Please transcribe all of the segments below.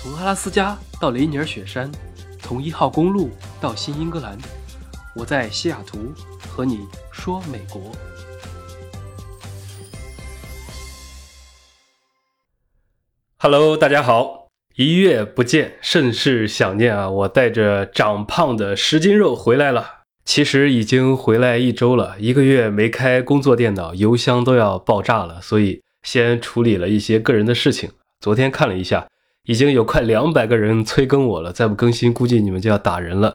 从阿拉斯加到雷尼尔雪山，从一号公路到新英格兰，我在西雅图和你说美国。Hello，大家好，一月不见，甚是想念啊！我带着长胖的十斤肉回来了。其实已经回来一周了，一个月没开工作电脑，邮箱都要爆炸了，所以先处理了一些个人的事情。昨天看了一下，已经有快两百个人催更我了，再不更新，估计你们就要打人了。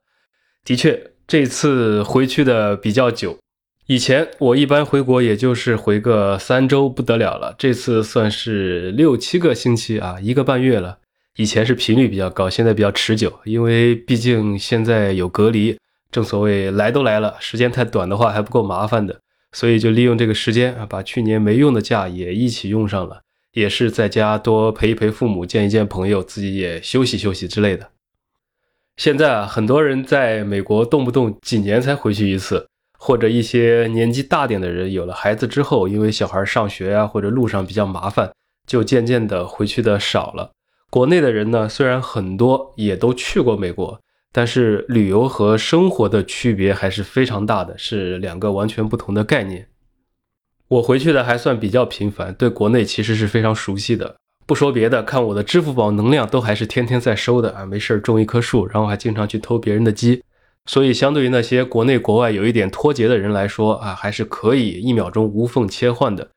的确，这次回去的比较久，以前我一般回国也就是回个三周不得了了，这次算是六七个星期啊，一个半月了。以前是频率比较高，现在比较持久，因为毕竟现在有隔离。正所谓来都来了，时间太短的话还不够麻烦的，所以就利用这个时间啊，把去年没用的假也一起用上了，也是在家多陪一陪父母，见一见朋友，自己也休息休息之类的。现在啊，很多人在美国动不动几年才回去一次，或者一些年纪大点的人有了孩子之后，因为小孩上学啊或者路上比较麻烦，就渐渐的回去的少了。国内的人呢，虽然很多也都去过美国。但是旅游和生活的区别还是非常大的，是两个完全不同的概念。我回去的还算比较频繁，对国内其实是非常熟悉的。不说别的，看我的支付宝能量都还是天天在收的啊，没事种一棵树，然后还经常去偷别人的鸡。所以相对于那些国内国外有一点脱节的人来说啊，还是可以一秒钟无缝切换的。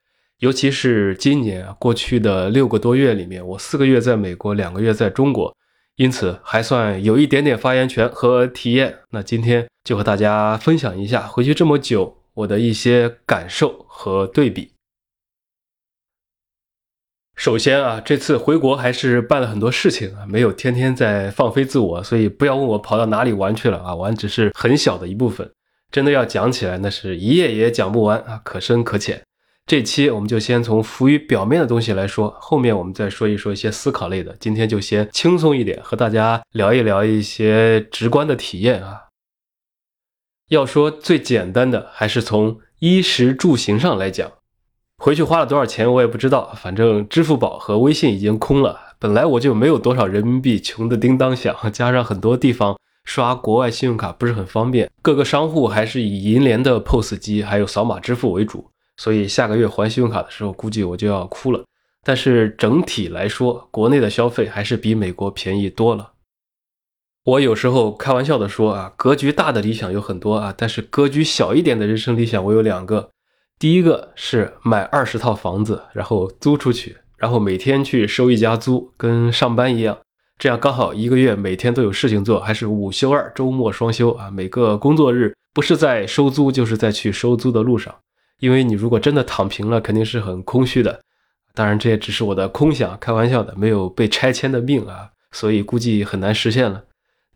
尤其是今年过去的六个多月里面，我四个月在美国，两个月在中国。因此还算有一点点发言权和体验。那今天就和大家分享一下回去这么久我的一些感受和对比。首先啊，这次回国还是办了很多事情啊，没有天天在放飞自我，所以不要问我跑到哪里玩去了啊，玩只是很小的一部分。真的要讲起来，那是一页也讲不完啊，可深可浅。这期我们就先从浮于表面的东西来说，后面我们再说一说一些思考类的。今天就先轻松一点，和大家聊一聊一些直观的体验啊。要说最简单的，还是从衣食住行上来讲。回去花了多少钱我也不知道，反正支付宝和微信已经空了。本来我就没有多少人民币，穷的叮当响，加上很多地方刷国外信用卡不是很方便，各个商户还是以银联的 POS 机还有扫码支付为主。所以下个月还信用卡的时候，估计我就要哭了。但是整体来说，国内的消费还是比美国便宜多了。我有时候开玩笑的说啊，格局大的理想有很多啊，但是格局小一点的人生理想我有两个。第一个是买二十套房子，然后租出去，然后每天去收一家租，跟上班一样，这样刚好一个月每天都有事情做，还是五休二，周末双休啊。每个工作日不是在收租，就是在去收租的路上。因为你如果真的躺平了，肯定是很空虚的。当然，这也只是我的空想，开玩笑的，没有被拆迁的命啊，所以估计很难实现了。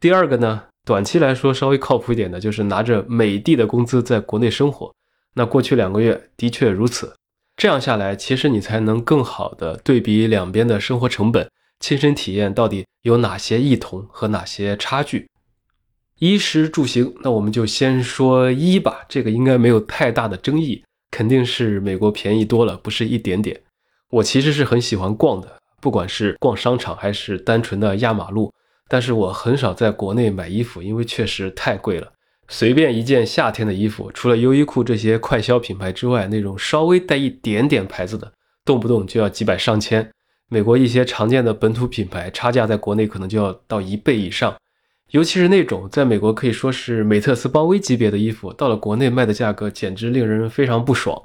第二个呢，短期来说稍微靠谱一点的，就是拿着美的的工资在国内生活。那过去两个月的确如此。这样下来，其实你才能更好的对比两边的生活成本，亲身体验到底有哪些异同和哪些差距。衣食住行，那我们就先说衣吧，这个应该没有太大的争议。肯定是美国便宜多了，不是一点点。我其实是很喜欢逛的，不管是逛商场还是单纯的压马路。但是我很少在国内买衣服，因为确实太贵了。随便一件夏天的衣服，除了优衣库这些快消品牌之外，那种稍微带一点点牌子的，动不动就要几百上千。美国一些常见的本土品牌，差价在国内可能就要到一倍以上。尤其是那种在美国可以说是美特斯邦威级别的衣服，到了国内卖的价格简直令人非常不爽。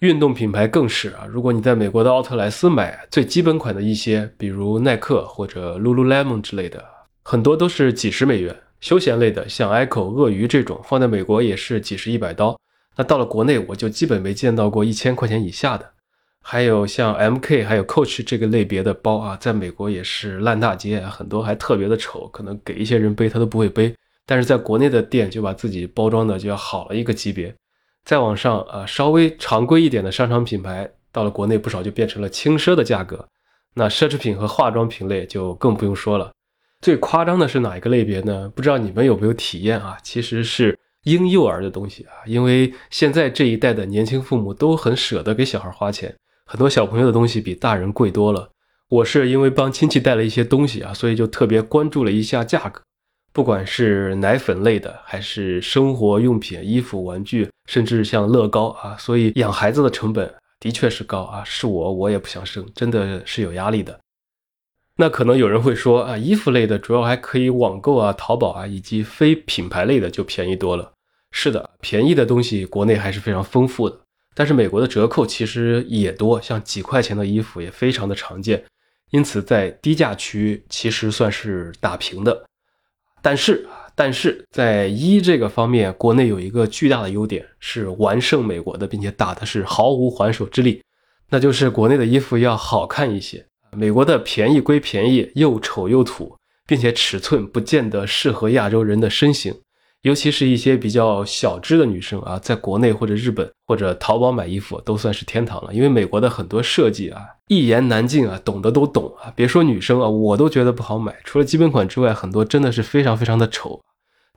运动品牌更是啊，如果你在美国的奥特莱斯买最基本款的一些，比如耐克或者 Lululemon 之类的，很多都是几十美元。休闲类的像 Echo、鳄鱼这种，放在美国也是几十一百刀。那到了国内，我就基本没见到过一千块钱以下的。还有像 MK 还有 Coach 这个类别的包啊，在美国也是烂大街，很多还特别的丑，可能给一些人背他都不会背。但是在国内的店就把自己包装的就要好了一个级别。再往上啊，稍微常规一点的商场品牌，到了国内不少就变成了轻奢的价格。那奢侈品和化妆品类就更不用说了。最夸张的是哪一个类别呢？不知道你们有没有体验啊？其实是婴幼儿的东西啊，因为现在这一代的年轻父母都很舍得给小孩花钱。很多小朋友的东西比大人贵多了。我是因为帮亲戚带了一些东西啊，所以就特别关注了一下价格，不管是奶粉类的，还是生活用品、衣服、玩具，甚至像乐高啊，所以养孩子的成本的确是高啊。是我，我也不想生，真的是有压力的。那可能有人会说啊，衣服类的主要还可以网购啊、淘宝啊，以及非品牌类的就便宜多了。是的，便宜的东西国内还是非常丰富的，但是美国的折扣其实也多，像几块钱的衣服也非常的常见。因此，在低价区其实算是打平的，但是啊，但是在衣这个方面，国内有一个巨大的优点是完胜美国的，并且打的是毫无还手之力，那就是国内的衣服要好看一些。美国的便宜归便宜，又丑又土，并且尺寸不见得适合亚洲人的身形。尤其是一些比较小只的女生啊，在国内或者日本或者淘宝买衣服都算是天堂了，因为美国的很多设计啊，一言难尽啊，懂的都懂啊。别说女生啊，我都觉得不好买。除了基本款之外，很多真的是非常非常的丑。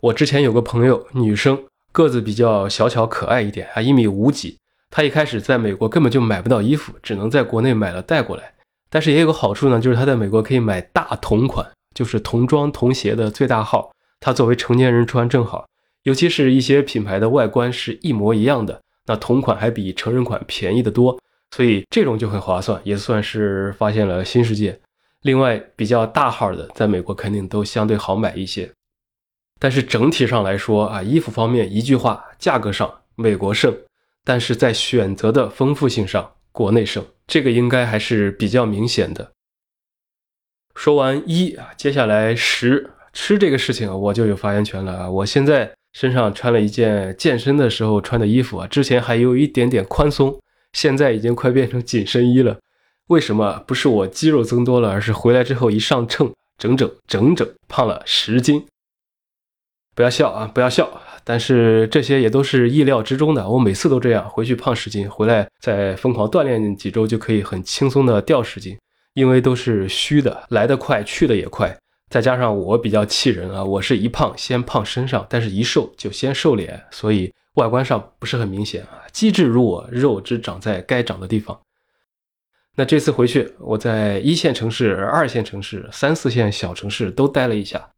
我之前有个朋友，女生个子比较小巧可爱一点啊，一米五几。她一开始在美国根本就买不到衣服，只能在国内买了带过来。但是也有个好处呢，就是它在美国可以买大同款，就是童装童鞋的最大号。它作为成年人穿正好，尤其是一些品牌的外观是一模一样的，那同款还比成人款便宜的多，所以这种就很划算，也算是发现了新世界。另外，比较大号的在美国肯定都相对好买一些，但是整体上来说啊，衣服方面一句话，价格上美国胜，但是在选择的丰富性上国内胜，这个应该还是比较明显的。说完一啊，接下来十。吃这个事情我就有发言权了啊！我现在身上穿了一件健身的时候穿的衣服啊，之前还有一点点宽松，现在已经快变成紧身衣了。为什么？不是我肌肉增多了，而是回来之后一上秤，整整整整胖了十斤。不要笑啊，不要笑！但是这些也都是意料之中的。我每次都这样，回去胖十斤，回来再疯狂锻炼几周，就可以很轻松的掉十斤，因为都是虚的，来得快，去的也快。再加上我比较气人啊，我是一胖先胖身上，但是一瘦就先瘦脸，所以外观上不是很明显啊。机智如我，肉只长在该长的地方。那这次回去，我在一线城市、二线城市、三四线小城市都待了一下，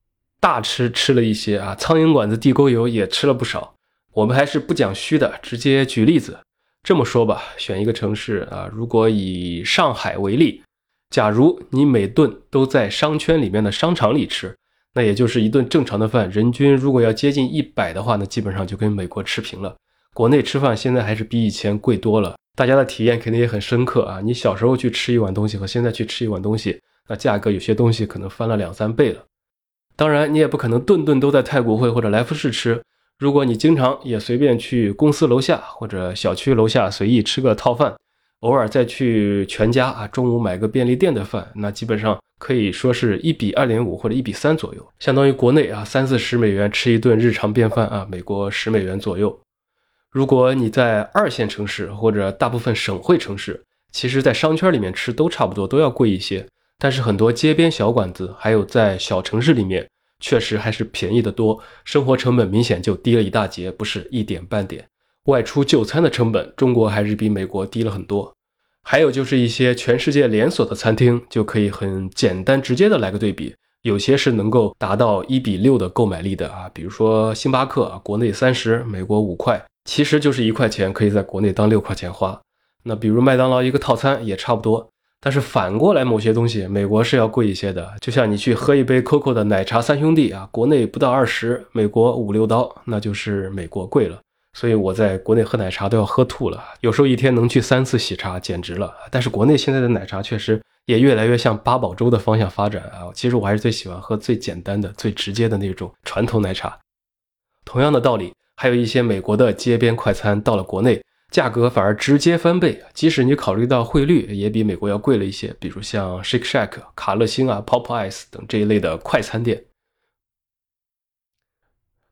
大吃吃了一些啊，苍蝇馆子、地沟油也吃了不少。我们还是不讲虚的，直接举例子。这么说吧，选一个城市啊，如果以上海为例。假如你每顿都在商圈里面的商场里吃，那也就是一顿正常的饭，人均如果要接近一百的话，那基本上就跟美国持平了。国内吃饭现在还是比以前贵多了，大家的体验肯定也很深刻啊。你小时候去吃一碗东西和现在去吃一碗东西，那价格有些东西可能翻了两三倍了。当然，你也不可能顿顿都在太古汇或者来福士吃。如果你经常也随便去公司楼下或者小区楼下随意吃个套饭。偶尔再去全家啊，中午买个便利店的饭，那基本上可以说是一比二点五或者一比三左右，相当于国内啊三四十美元吃一顿日常便饭啊，美国十美元左右。如果你在二线城市或者大部分省会城市，其实，在商圈里面吃都差不多，都要贵一些。但是很多街边小馆子，还有在小城市里面，确实还是便宜的多，生活成本明显就低了一大截，不是一点半点。外出就餐的成本，中国还是比美国低了很多。还有就是一些全世界连锁的餐厅，就可以很简单直接的来个对比。有些是能够达到一比六的购买力的啊，比如说星巴克，国内三十，美国五块，其实就是一块钱可以在国内当六块钱花。那比如麦当劳一个套餐也差不多。但是反过来，某些东西美国是要贵一些的，就像你去喝一杯 COCO 的奶茶三兄弟啊，国内不到二十，美国五六刀，那就是美国贵了。所以我在国内喝奶茶都要喝吐了，有时候一天能去三次喜茶，简直了。但是国内现在的奶茶确实也越来越向八宝粥的方向发展啊。其实我还是最喜欢喝最简单的、最直接的那种传统奶茶。同样的道理，还有一些美国的街边快餐到了国内，价格反而直接翻倍。即使你考虑到汇率，也比美国要贵了一些。比如像 Shake Shack、卡乐星啊、Popeyes 等这一类的快餐店。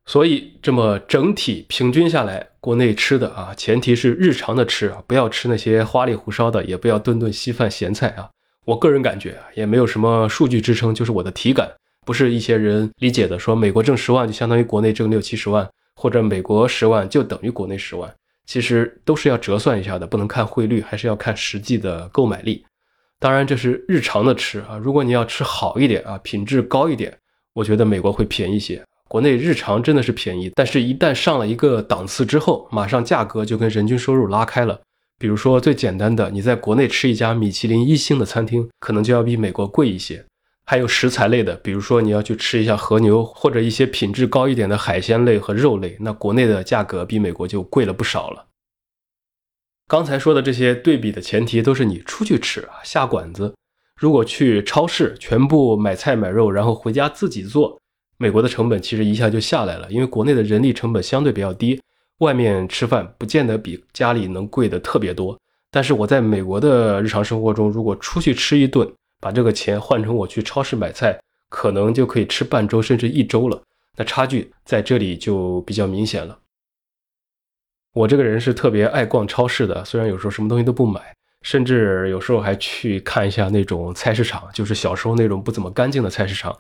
所以这么整体平均下来，国内吃的啊，前提是日常的吃啊，不要吃那些花里胡哨的，也不要顿顿稀饭咸菜啊。我个人感觉啊，也没有什么数据支撑，就是我的体感，不是一些人理解的，说美国挣十万就相当于国内挣六七十万，或者美国十万就等于国内十万，其实都是要折算一下的，不能看汇率，还是要看实际的购买力。当然这是日常的吃啊，如果你要吃好一点啊，品质高一点，我觉得美国会便宜些。国内日常真的是便宜，但是一旦上了一个档次之后，马上价格就跟人均收入拉开了。比如说最简单的，你在国内吃一家米其林一星的餐厅，可能就要比美国贵一些。还有食材类的，比如说你要去吃一下和牛，或者一些品质高一点的海鲜类和肉类，那国内的价格比美国就贵了不少了。刚才说的这些对比的前提都是你出去吃啊，下馆子。如果去超市全部买菜买肉，然后回家自己做，美国的成本其实一下就下来了，因为国内的人力成本相对比较低，外面吃饭不见得比家里能贵的特别多。但是我在美国的日常生活中，如果出去吃一顿，把这个钱换成我去超市买菜，可能就可以吃半周甚至一周了。那差距在这里就比较明显了。我这个人是特别爱逛超市的，虽然有时候什么东西都不买，甚至有时候还去看一下那种菜市场，就是小时候那种不怎么干净的菜市场。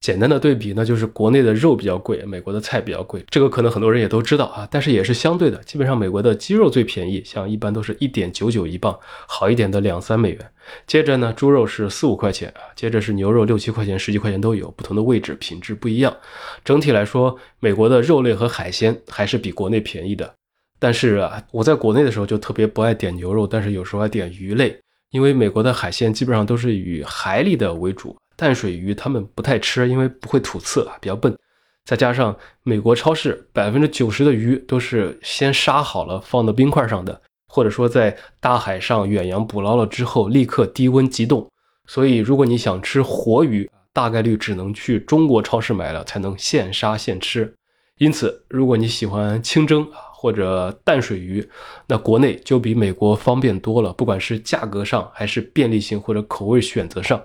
简单的对比呢，就是国内的肉比较贵，美国的菜比较贵，这个可能很多人也都知道啊。但是也是相对的，基本上美国的鸡肉最便宜，像一般都是一点九九一磅，好一点的两三美元。接着呢，猪肉是四五块钱啊，接着是牛肉六七块钱、十几块钱都有，不同的位置品质不一样。整体来说，美国的肉类和海鲜还是比国内便宜的。但是啊，我在国内的时候就特别不爱点牛肉，但是有时候爱点鱼类，因为美国的海鲜基本上都是以海里的为主。淡水鱼他们不太吃，因为不会吐刺啊，比较笨。再加上美国超市百分之九十的鱼都是先杀好了放到冰块上的，或者说在大海上远洋捕捞了之后立刻低温急冻。所以如果你想吃活鱼，大概率只能去中国超市买了才能现杀现吃。因此，如果你喜欢清蒸啊或者淡水鱼，那国内就比美国方便多了，不管是价格上还是便利性或者口味选择上。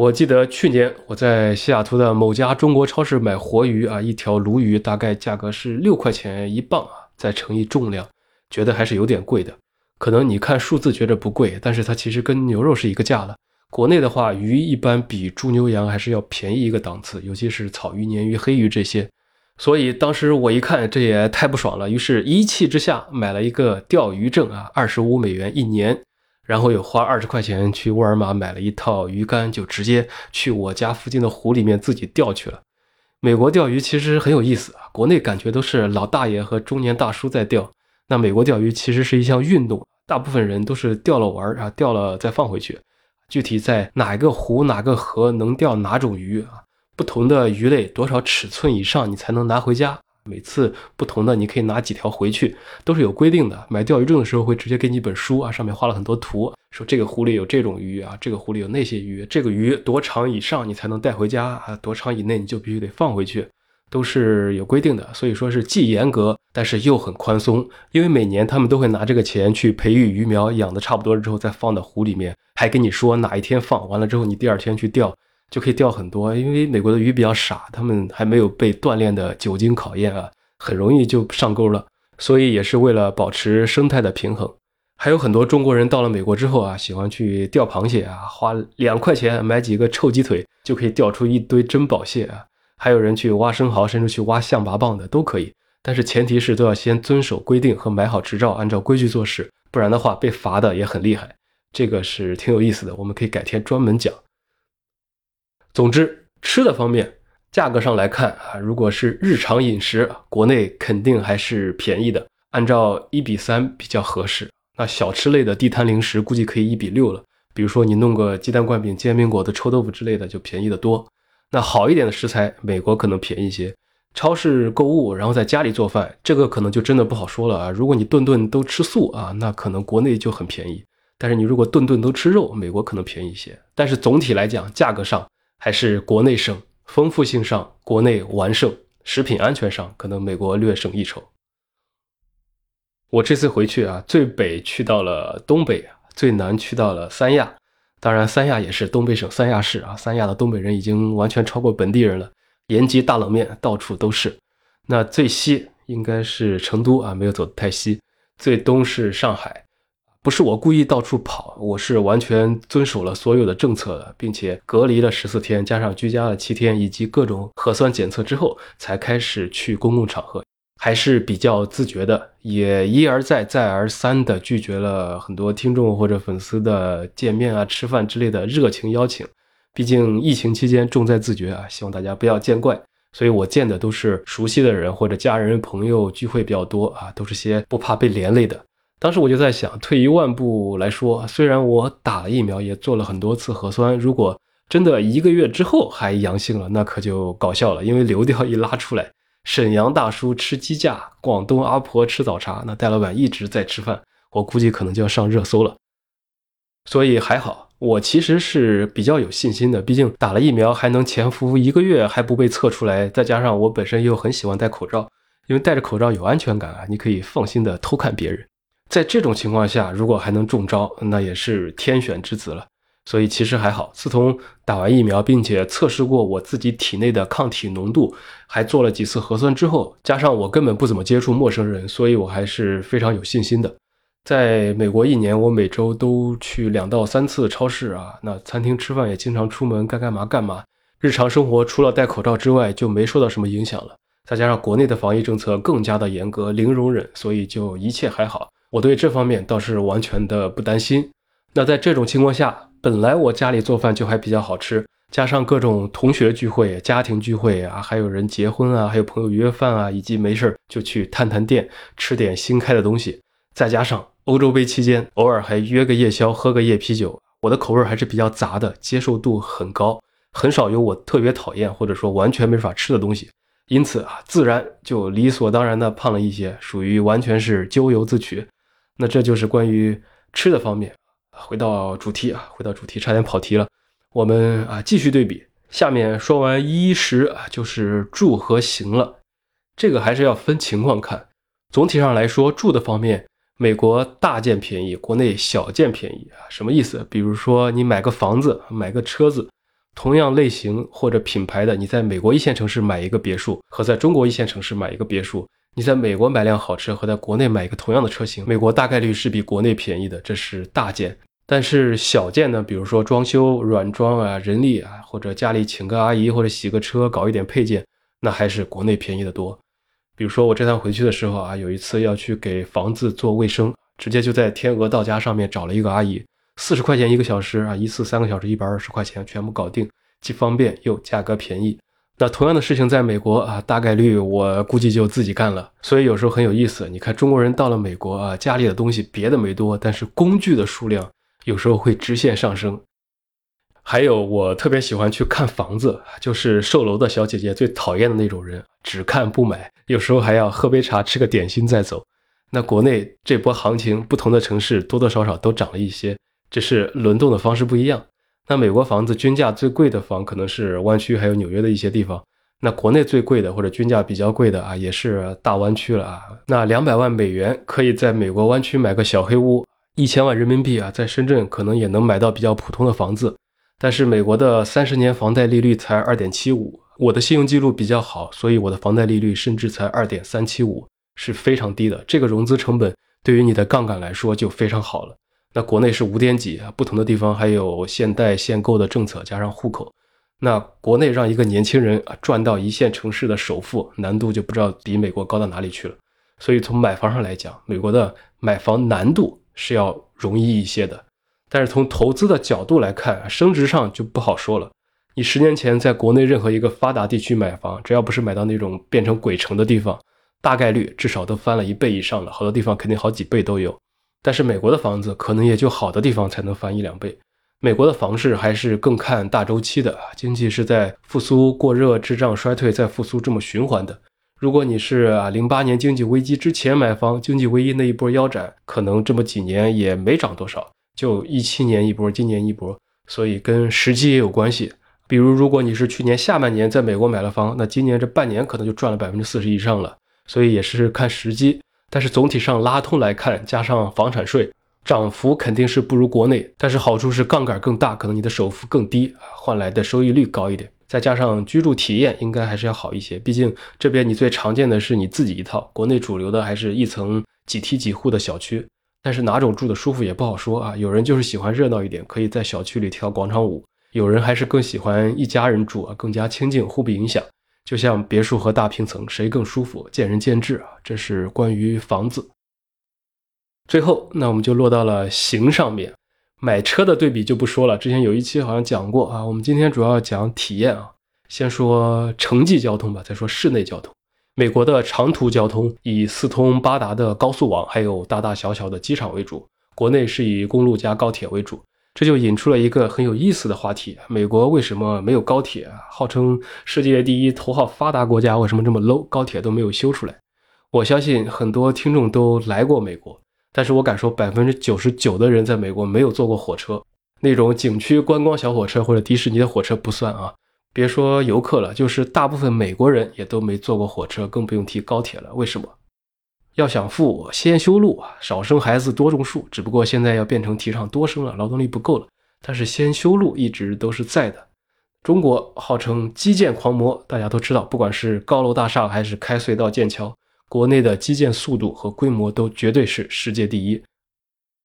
我记得去年我在西雅图的某家中国超市买活鱼啊，一条鲈鱼大概价格是六块钱一磅啊，再乘以重量，觉得还是有点贵的。可能你看数字觉得不贵，但是它其实跟牛肉是一个价了。国内的话，鱼一般比猪牛羊还是要便宜一个档次，尤其是草鱼、鲶鱼、黑鱼这些。所以当时我一看，这也太不爽了，于是一气之下买了一个钓鱼证啊，二十五美元一年。然后又花二十块钱去沃尔玛买了一套鱼竿，就直接去我家附近的湖里面自己钓去了。美国钓鱼其实很有意思啊，国内感觉都是老大爷和中年大叔在钓，那美国钓鱼其实是一项运动，大部分人都是钓了玩啊，钓了再放回去。具体在哪个湖哪个河能钓哪种鱼啊？不同的鱼类多少尺寸以上你才能拿回家？每次不同的，你可以拿几条回去，都是有规定的。买钓鱼证的时候会直接给你一本书啊，上面画了很多图，说这个湖里有这种鱼啊，这个湖里有那些鱼，这个鱼多长以上你才能带回家啊，多长以内你就必须得放回去，都是有规定的。所以说是既严格，但是又很宽松，因为每年他们都会拿这个钱去培育鱼苗，养的差不多了之后再放到湖里面，还跟你说哪一天放完了之后你第二天去钓。就可以钓很多，因为美国的鱼比较傻，他们还没有被锻炼的久经考验啊，很容易就上钩了。所以也是为了保持生态的平衡。还有很多中国人到了美国之后啊，喜欢去钓螃蟹啊，花两块钱买几个臭鸡腿就可以钓出一堆珍宝蟹啊。还有人去挖生蚝，甚至去挖象拔蚌的都可以，但是前提是都要先遵守规定和买好执照，按照规矩做事，不然的话被罚的也很厉害。这个是挺有意思的，我们可以改天专门讲。总之，吃的方面，价格上来看啊，如果是日常饮食，国内肯定还是便宜的，按照一比三比较合适。那小吃类的地摊零食估计可以一比六了，比如说你弄个鸡蛋灌饼、煎饼果子、臭豆腐之类的，就便宜的多。那好一点的食材，美国可能便宜些。超市购物，然后在家里做饭，这个可能就真的不好说了啊。如果你顿顿都吃素啊，那可能国内就很便宜。但是你如果顿顿都吃肉，美国可能便宜一些。但是总体来讲，价格上。还是国内胜，丰富性上国内完胜，食品安全上可能美国略胜一筹。我这次回去啊，最北去到了东北，最南去到了三亚。当然，三亚也是东北省三亚市啊。三亚的东北人已经完全超过本地人了，延吉大冷面到处都是。那最西应该是成都啊，没有走得太西。最东是上海。不是我故意到处跑，我是完全遵守了所有的政策的，并且隔离了十四天，加上居家了七天，以及各种核酸检测之后，才开始去公共场合。还是比较自觉的，也一而再、再而三的拒绝了很多听众或者粉丝的见面啊、吃饭之类的热情邀请。毕竟疫情期间重在自觉啊，希望大家不要见怪。所以我见的都是熟悉的人或者家人朋友聚会比较多啊，都是些不怕被连累的。当时我就在想，退一万步来说，虽然我打了疫苗，也做了很多次核酸，如果真的一个月之后还阳性了，那可就搞笑了，因为流调一拉出来。沈阳大叔吃鸡架，广东阿婆吃早茶，那戴老板一直在吃饭，我估计可能就要上热搜了。所以还好，我其实是比较有信心的，毕竟打了疫苗还能潜伏一个月还不被测出来，再加上我本身又很喜欢戴口罩，因为戴着口罩有安全感啊，你可以放心的偷看别人。在这种情况下，如果还能中招，那也是天选之子了。所以其实还好，自从打完疫苗，并且测试过我自己体内的抗体浓度，还做了几次核酸之后，加上我根本不怎么接触陌生人，所以我还是非常有信心的。在美国一年，我每周都去两到三次超市啊，那餐厅吃饭也经常出门，该干嘛干嘛。日常生活除了戴口罩之外，就没受到什么影响了。再加上国内的防疫政策更加的严格，零容忍，所以就一切还好。我对这方面倒是完全的不担心。那在这种情况下，本来我家里做饭就还比较好吃，加上各种同学聚会、家庭聚会啊，还有人结婚啊，还有朋友约饭啊，以及没事就去探探店吃点新开的东西，再加上欧洲杯期间偶尔还约个夜宵、喝个夜啤酒，我的口味还是比较杂的，接受度很高，很少有我特别讨厌或者说完全没法吃的东西，因此啊，自然就理所当然的胖了一些，属于完全是咎由自取。那这就是关于吃的方面。回到主题啊，回到主题，差点跑题了。我们啊继续对比，下面说完衣食啊，就是住和行了。这个还是要分情况看。总体上来说，住的方面，美国大件便宜，国内小件便宜啊。什么意思？比如说你买个房子，买个车子，同样类型或者品牌的，你在美国一线城市买一个别墅，和在中国一线城市买一个别墅，你在美国买辆好车和在国内买一个同样的车型，美国大概率是比国内便宜的。这是大件。但是小件呢，比如说装修、软装啊、人力啊，或者家里请个阿姨或者洗个车、搞一点配件，那还是国内便宜的多。比如说我这趟回去的时候啊，有一次要去给房子做卫生，直接就在天鹅到家上面找了一个阿姨，四十块钱一个小时啊，一次三个小时一百二十块钱，全部搞定，既方便又价格便宜。那同样的事情在美国啊，大概率我估计就自己干了。所以有时候很有意思，你看中国人到了美国啊，家里的东西别的没多，但是工具的数量。有时候会直线上升，还有我特别喜欢去看房子，就是售楼的小姐姐最讨厌的那种人，只看不买，有时候还要喝杯茶、吃个点心再走。那国内这波行情，不同的城市多多少少都涨了一些，只是轮动的方式不一样。那美国房子均价最贵的房可能是湾区，还有纽约的一些地方。那国内最贵的或者均价比较贵的啊，也是大湾区了啊。那两百万美元可以在美国湾区买个小黑屋。一千万人民币啊，在深圳可能也能买到比较普通的房子，但是美国的三十年房贷利率才二点七五，我的信用记录比较好，所以我的房贷利率甚至才二点三七五，是非常低的。这个融资成本对于你的杠杆来说就非常好了。那国内是五点几啊，不同的地方还有限贷限购的政策，加上户口，那国内让一个年轻人啊赚到一线城市的首付，难度就不知道比美国高到哪里去了。所以从买房上来讲，美国的买房难度。是要容易一些的，但是从投资的角度来看，升值上就不好说了。你十年前在国内任何一个发达地区买房，只要不是买到那种变成鬼城的地方，大概率至少都翻了一倍以上了，好多地方肯定好几倍都有。但是美国的房子可能也就好的地方才能翻一两倍。美国的房市还是更看大周期的，经济是在复苏、过热、滞胀、衰退再复苏这么循环的。如果你是啊，零八年经济危机之前买房，经济危机那一波腰斩，可能这么几年也没涨多少，就一七年一波，今年一波，所以跟时机也有关系。比如，如果你是去年下半年在美国买了房，那今年这半年可能就赚了百分之四十以上了，所以也是看时机。但是总体上拉通来看，加上房产税，涨幅肯定是不如国内，但是好处是杠杆更大，可能你的首付更低，换来的收益率高一点。再加上居住体验应该还是要好一些，毕竟这边你最常见的是你自己一套，国内主流的还是一层几梯几户的小区。但是哪种住的舒服也不好说啊，有人就是喜欢热闹一点，可以在小区里跳广场舞；有人还是更喜欢一家人住啊，更加清静，互不影响。就像别墅和大平层，谁更舒服，见仁见智啊。这是关于房子。最后，那我们就落到了行上面，买车的对比就不说了，之前有一期好像讲过啊。我们今天主要讲体验啊，先说城际交通吧，再说室内交通。美国的长途交通以四通八达的高速网，还有大大小小的机场为主，国内是以公路加高铁为主。这就引出了一个很有意思的话题：美国为什么没有高铁？号称世界第一头号发达国家，为什么这么 low？高铁都没有修出来？我相信很多听众都来过美国，但是我敢说，百分之九十九的人在美国没有坐过火车，那种景区观光小火车或者迪士尼的火车不算啊。别说游客了，就是大部分美国人也都没坐过火车，更不用提高铁了。为什么？要想富，先修路啊，少生孩子，多种树。只不过现在要变成提倡多生了，劳动力不够了。但是先修路一直都是在的。中国号称基建狂魔，大家都知道，不管是高楼大厦还是开隧道建桥，国内的基建速度和规模都绝对是世界第一。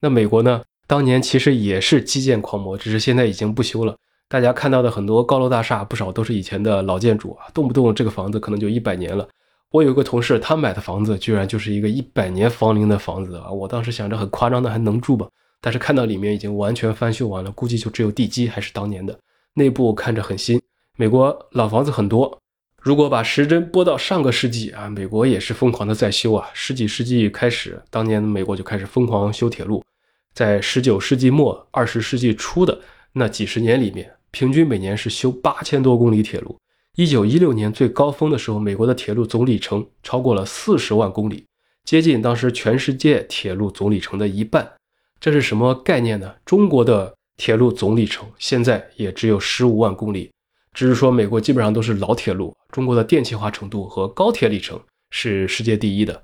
那美国呢？当年其实也是基建狂魔，只是现在已经不修了。大家看到的很多高楼大厦，不少都是以前的老建筑啊，动不动这个房子可能就一百年了。我有个同事，他买的房子居然就是一个一百年房龄的房子啊！我当时想着很夸张的，还能住吗？但是看到里面已经完全翻修完了，估计就只有地基还是当年的，内部看着很新。美国老房子很多，如果把时针拨到上个世纪啊，美国也是疯狂的在修啊。十几世纪开始，当年美国就开始疯狂修铁路，在十九世纪末、二十世纪初的那几十年里面，平均每年是修八千多公里铁路。一九一六年最高峰的时候，美国的铁路总里程超过了四十万公里，接近当时全世界铁路总里程的一半。这是什么概念呢？中国的铁路总里程现在也只有十五万公里，只是说美国基本上都是老铁路，中国的电气化程度和高铁里程是世界第一的。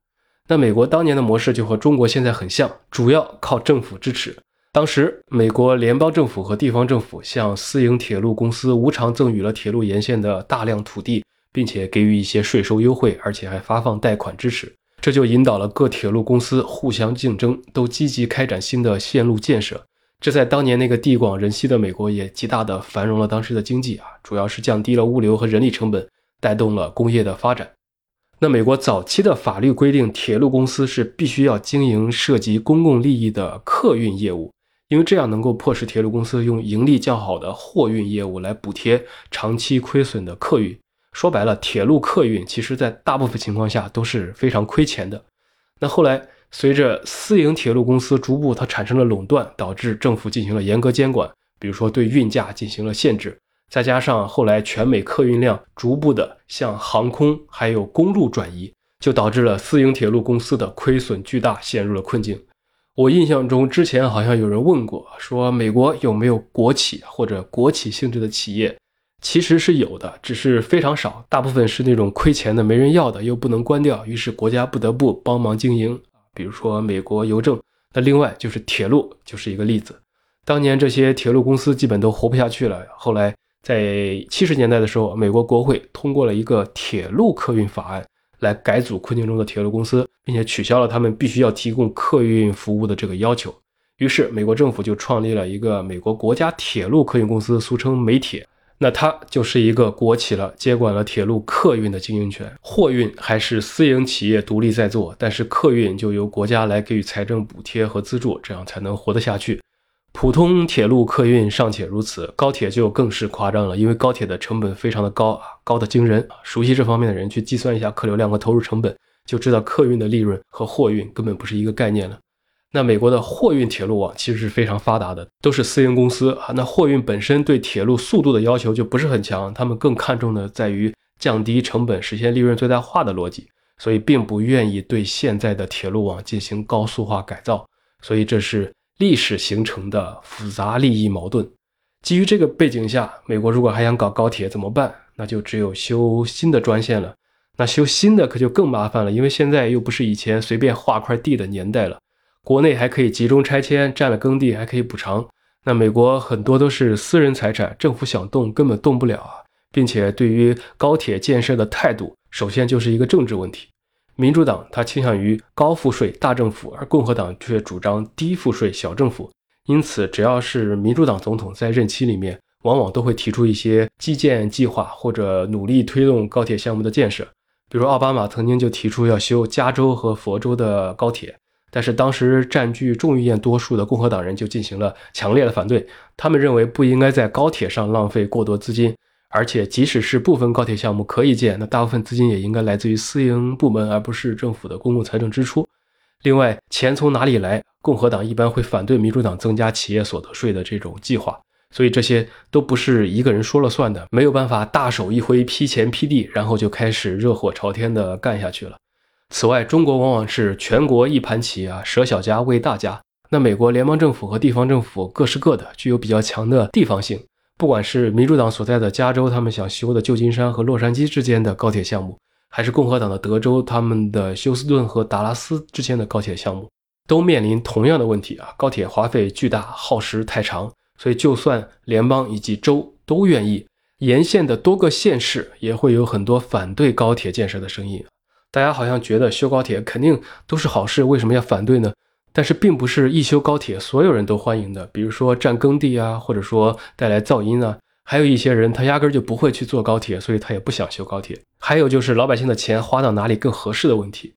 那美国当年的模式就和中国现在很像，主要靠政府支持。当时，美国联邦政府和地方政府向私营铁路公司无偿赠予了铁路沿线的大量土地，并且给予一些税收优惠，而且还发放贷款支持。这就引导了各铁路公司互相竞争，都积极开展新的线路建设。这在当年那个地广人稀的美国也极大的繁荣了当时的经济啊，主要是降低了物流和人力成本，带动了工业的发展。那美国早期的法律规定，铁路公司是必须要经营涉及公共利益的客运业务。因为这样能够迫使铁路公司用盈利较好的货运业务来补贴长期亏损的客运。说白了，铁路客运其实在大部分情况下都是非常亏钱的。那后来随着私营铁路公司逐步它产生了垄断，导致政府进行了严格监管，比如说对运价进行了限制，再加上后来全美客运量逐步的向航空还有公路转移，就导致了私营铁路公司的亏损巨大，陷入了困境。我印象中，之前好像有人问过，说美国有没有国企或者国企性质的企业？其实是有的，只是非常少，大部分是那种亏钱的、没人要的，又不能关掉，于是国家不得不帮忙经营。比如说美国邮政，那另外就是铁路，就是一个例子。当年这些铁路公司基本都活不下去了，后来在七十年代的时候，美国国会通过了一个铁路客运法案。来改组困境中的铁路公司，并且取消了他们必须要提供客运服务的这个要求。于是，美国政府就创立了一个美国国家铁路客运公司，俗称美铁。那它就是一个国企了，接管了铁路客运的经营权。货运还是私营企业独立在做，但是客运就由国家来给予财政补贴和资助，这样才能活得下去。普通铁路客运尚且如此，高铁就更是夸张了，因为高铁的成本非常的高啊，高的惊人。熟悉这方面的人去计算一下客流量和投入成本，就知道客运的利润和货运根本不是一个概念了。那美国的货运铁路网其实是非常发达的，都是私营公司啊。那货运本身对铁路速度的要求就不是很强，他们更看重的在于降低成本、实现利润最大化的逻辑，所以并不愿意对现在的铁路网进行高速化改造。所以这是。历史形成的复杂利益矛盾，基于这个背景下，美国如果还想搞高铁怎么办？那就只有修新的专线了。那修新的可就更麻烦了，因为现在又不是以前随便划块地的年代了。国内还可以集中拆迁，占了耕地还可以补偿。那美国很多都是私人财产，政府想动根本动不了啊，并且对于高铁建设的态度，首先就是一个政治问题。民主党他倾向于高赋税大政府，而共和党却主张低赋税小政府。因此，只要是民主党总统在任期里面往往都会提出一些基建计划或者努力推动高铁项目的建设。比如奥巴马曾经就提出要修加州和佛州的高铁，但是当时占据众议院多数的共和党人就进行了强烈的反对，他们认为不应该在高铁上浪费过多资金。而且，即使是部分高铁项目可以建，那大部分资金也应该来自于私营部门，而不是政府的公共财政支出。另外，钱从哪里来？共和党一般会反对民主党增加企业所得税的这种计划。所以这些都不是一个人说了算的，没有办法大手一挥批钱批地，然后就开始热火朝天的干下去了。此外，中国往往是全国一盘棋啊，舍小家为大家。那美国联邦政府和地方政府各是各的，具有比较强的地方性。不管是民主党所在的加州，他们想修的旧金山和洛杉矶之间的高铁项目，还是共和党的德州，他们的休斯顿和达拉斯之间的高铁项目，都面临同样的问题啊，高铁花费巨大，耗时太长。所以，就算联邦以及州都愿意，沿线的多个县市也会有很多反对高铁建设的声音。大家好像觉得修高铁肯定都是好事，为什么要反对呢？但是并不是一修高铁所有人都欢迎的，比如说占耕地啊，或者说带来噪音啊，还有一些人他压根就不会去坐高铁，所以他也不想修高铁。还有就是老百姓的钱花到哪里更合适的问题。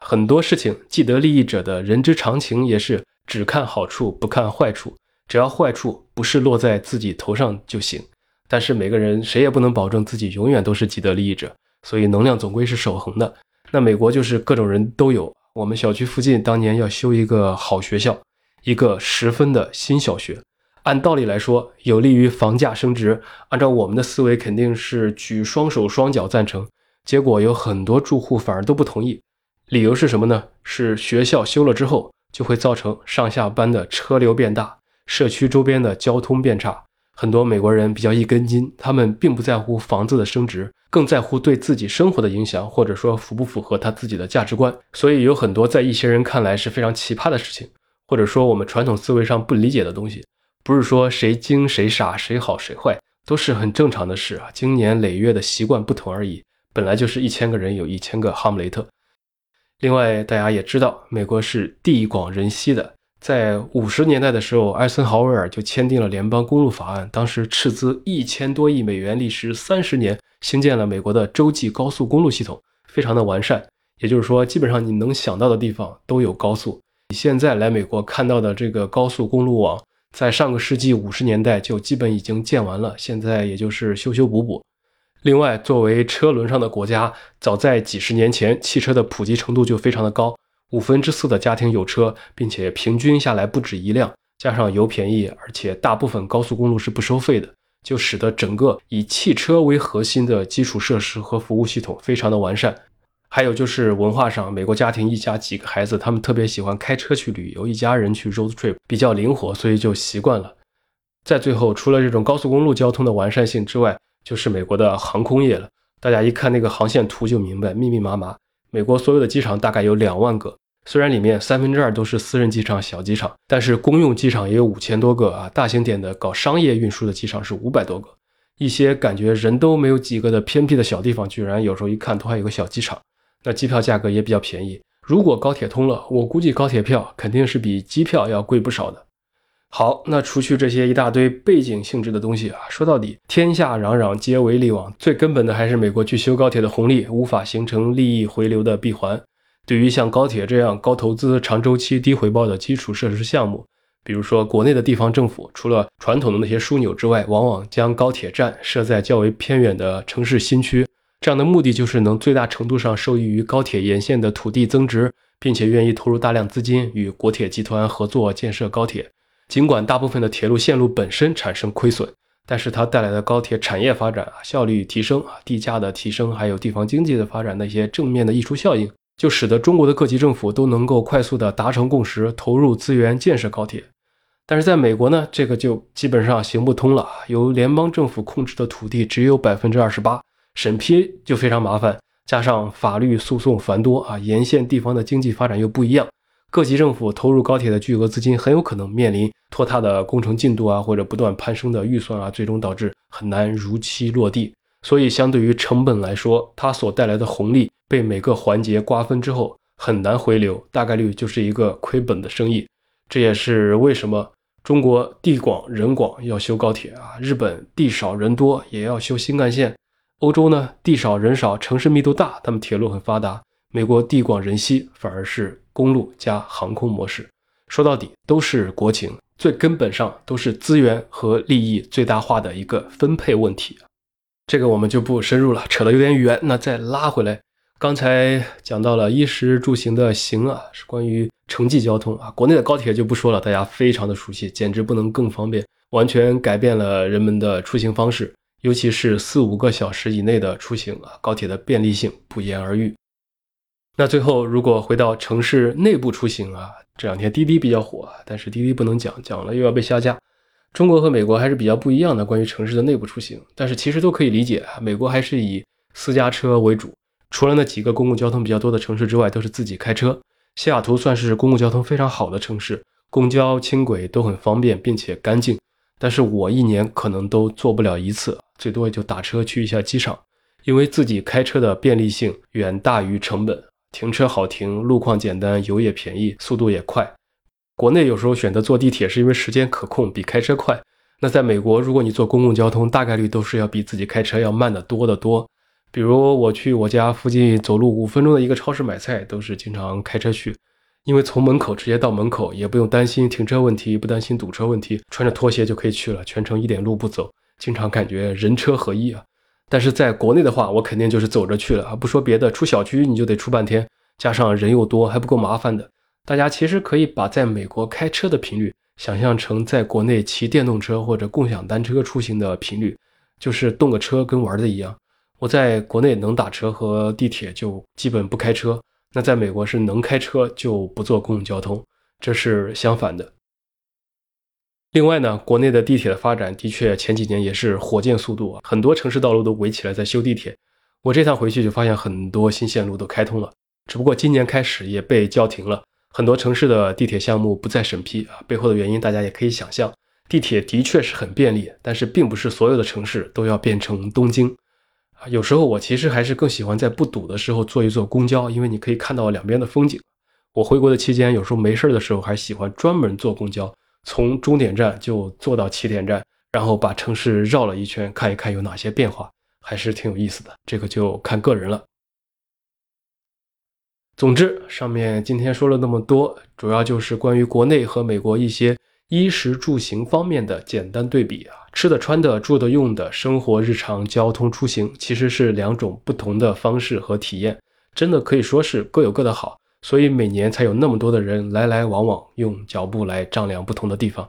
很多事情既得利益者的人之常情也是只看好处不看坏处，只要坏处不是落在自己头上就行。但是每个人谁也不能保证自己永远都是既得利益者，所以能量总归是守恒的。那美国就是各种人都有。我们小区附近当年要修一个好学校，一个十分的新小学。按道理来说，有利于房价升值。按照我们的思维，肯定是举双手双脚赞成。结果有很多住户反而都不同意，理由是什么呢？是学校修了之后，就会造成上下班的车流变大，社区周边的交通变差。很多美国人比较一根筋，他们并不在乎房子的升值，更在乎对自己生活的影响，或者说符不符合他自己的价值观。所以有很多在一些人看来是非常奇葩的事情，或者说我们传统思维上不理解的东西。不是说谁精谁傻谁好谁坏，都是很正常的事啊。经年累月的习惯不同而已。本来就是一千个人有一千个哈姆雷特。另外，大家也知道，美国是地广人稀的。在五十年代的时候，艾森豪威尔就签订了联邦公路法案，当时斥资一千多亿美元，历时三十年，兴建了美国的洲际高速公路系统，非常的完善。也就是说，基本上你能想到的地方都有高速。你现在来美国看到的这个高速公路网，在上个世纪五十年代就基本已经建完了，现在也就是修修补补。另外，作为车轮上的国家，早在几十年前，汽车的普及程度就非常的高。五分之四的家庭有车，并且平均下来不止一辆，加上油便宜，而且大部分高速公路是不收费的，就使得整个以汽车为核心的基础设施和服务系统非常的完善。还有就是文化上，美国家庭一家几个孩子，他们特别喜欢开车去旅游，一家人去 road trip 比较灵活，所以就习惯了。在最后，除了这种高速公路交通的完善性之外，就是美国的航空业了。大家一看那个航线图就明白，密密麻麻。美国所有的机场大概有两万个。虽然里面三分之二都是私人机场、小机场，但是公用机场也有五千多个啊！大型点的搞商业运输的机场是五百多个。一些感觉人都没有几个的偏僻的小地方，居然有时候一看都还有个小机场。那机票价格也比较便宜。如果高铁通了，我估计高铁票肯定是比机票要贵不少的。好，那除去这些一大堆背景性质的东西啊，说到底，天下攘攘皆为利往，最根本的还是美国去修高铁的红利无法形成利益回流的闭环。对于像高铁这样高投资、长周期、低回报的基础设施项目，比如说国内的地方政府，除了传统的那些枢纽之外，往往将高铁站设在较为偏远的城市新区，这样的目的就是能最大程度上受益于高铁沿线的土地增值，并且愿意投入大量资金与国铁集团合作建设高铁。尽管大部分的铁路线路本身产生亏损，但是它带来的高铁产业发展、效率提升啊、地价的提升，还有地方经济的发展的一些正面的溢出效应。就使得中国的各级政府都能够快速的达成共识，投入资源建设高铁。但是在美国呢，这个就基本上行不通了。由联邦政府控制的土地只有百分之二十八，审批就非常麻烦，加上法律诉讼繁多啊，沿线地方的经济发展又不一样，各级政府投入高铁的巨额资金很有可能面临拖沓的工程进度啊，或者不断攀升的预算啊，最终导致很难如期落地。所以，相对于成本来说，它所带来的红利。被每个环节瓜分之后很难回流，大概率就是一个亏本的生意。这也是为什么中国地广人广要修高铁啊，日本地少人多也要修新干线，欧洲呢地少人少，城市密度大，他们铁路很发达。美国地广人稀，反而是公路加航空模式。说到底都是国情，最根本上都是资源和利益最大化的一个分配问题。这个我们就不深入了，扯得有点远。那再拉回来，刚才讲到了衣食住行的行啊，是关于城际交通啊。国内的高铁就不说了，大家非常的熟悉，简直不能更方便，完全改变了人们的出行方式，尤其是四五个小时以内的出行啊，高铁的便利性不言而喻。那最后，如果回到城市内部出行啊，这两天滴滴比较火，但是滴滴不能讲，讲了又要被下架。中国和美国还是比较不一样的，关于城市的内部出行，但是其实都可以理解。美国还是以私家车为主，除了那几个公共交通比较多的城市之外，都是自己开车。西雅图算是公共交通非常好的城市，公交、轻轨都很方便，并且干净。但是我一年可能都坐不了一次，最多也就打车去一下机场，因为自己开车的便利性远大于成本，停车好停，路况简单，油也便宜，速度也快。国内有时候选择坐地铁是因为时间可控，比开车快。那在美国，如果你坐公共交通，大概率都是要比自己开车要慢得多得多。比如我去我家附近走路五分钟的一个超市买菜，都是经常开车去，因为从门口直接到门口，也不用担心停车问题，不担心堵车问题，穿着拖鞋就可以去了，全程一点路不走，经常感觉人车合一啊。但是在国内的话，我肯定就是走着去了啊，不说别的，出小区你就得出半天，加上人又多，还不够麻烦的。大家其实可以把在美国开车的频率想象成在国内骑电动车或者共享单车出行的频率，就是动个车跟玩的一样。我在国内能打车和地铁就基本不开车，那在美国是能开车就不坐公共交通，这是相反的。另外呢，国内的地铁的发展的确前几年也是火箭速度啊，很多城市道路都围起来在修地铁。我这趟回去就发现很多新线路都开通了，只不过今年开始也被叫停了。很多城市的地铁项目不再审批啊，背后的原因大家也可以想象。地铁的确是很便利，但是并不是所有的城市都要变成东京。有时候我其实还是更喜欢在不堵的时候坐一坐公交，因为你可以看到两边的风景。我回国的期间，有时候没事的时候还喜欢专门坐公交，从终点站就坐到起点站，然后把城市绕了一圈，看一看有哪些变化，还是挺有意思的。这个就看个人了。总之，上面今天说了那么多，主要就是关于国内和美国一些衣食住行方面的简单对比啊，吃的、穿的、住的、用的，生活日常交通出行其实是两种不同的方式和体验，真的可以说是各有各的好，所以每年才有那么多的人来来往往，用脚步来丈量不同的地方。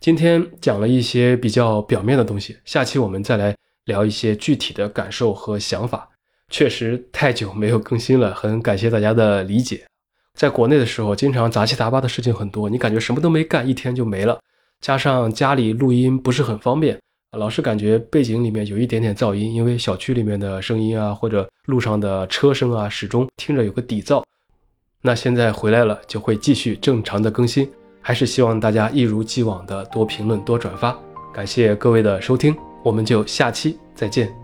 今天讲了一些比较表面的东西，下期我们再来聊一些具体的感受和想法。确实太久没有更新了，很感谢大家的理解。在国内的时候，经常杂七杂八的事情很多，你感觉什么都没干，一天就没了。加上家里录音不是很方便，老是感觉背景里面有一点点噪音，因为小区里面的声音啊，或者路上的车声啊，始终听着有个底噪。那现在回来了，就会继续正常的更新，还是希望大家一如既往的多评论、多转发。感谢各位的收听，我们就下期再见。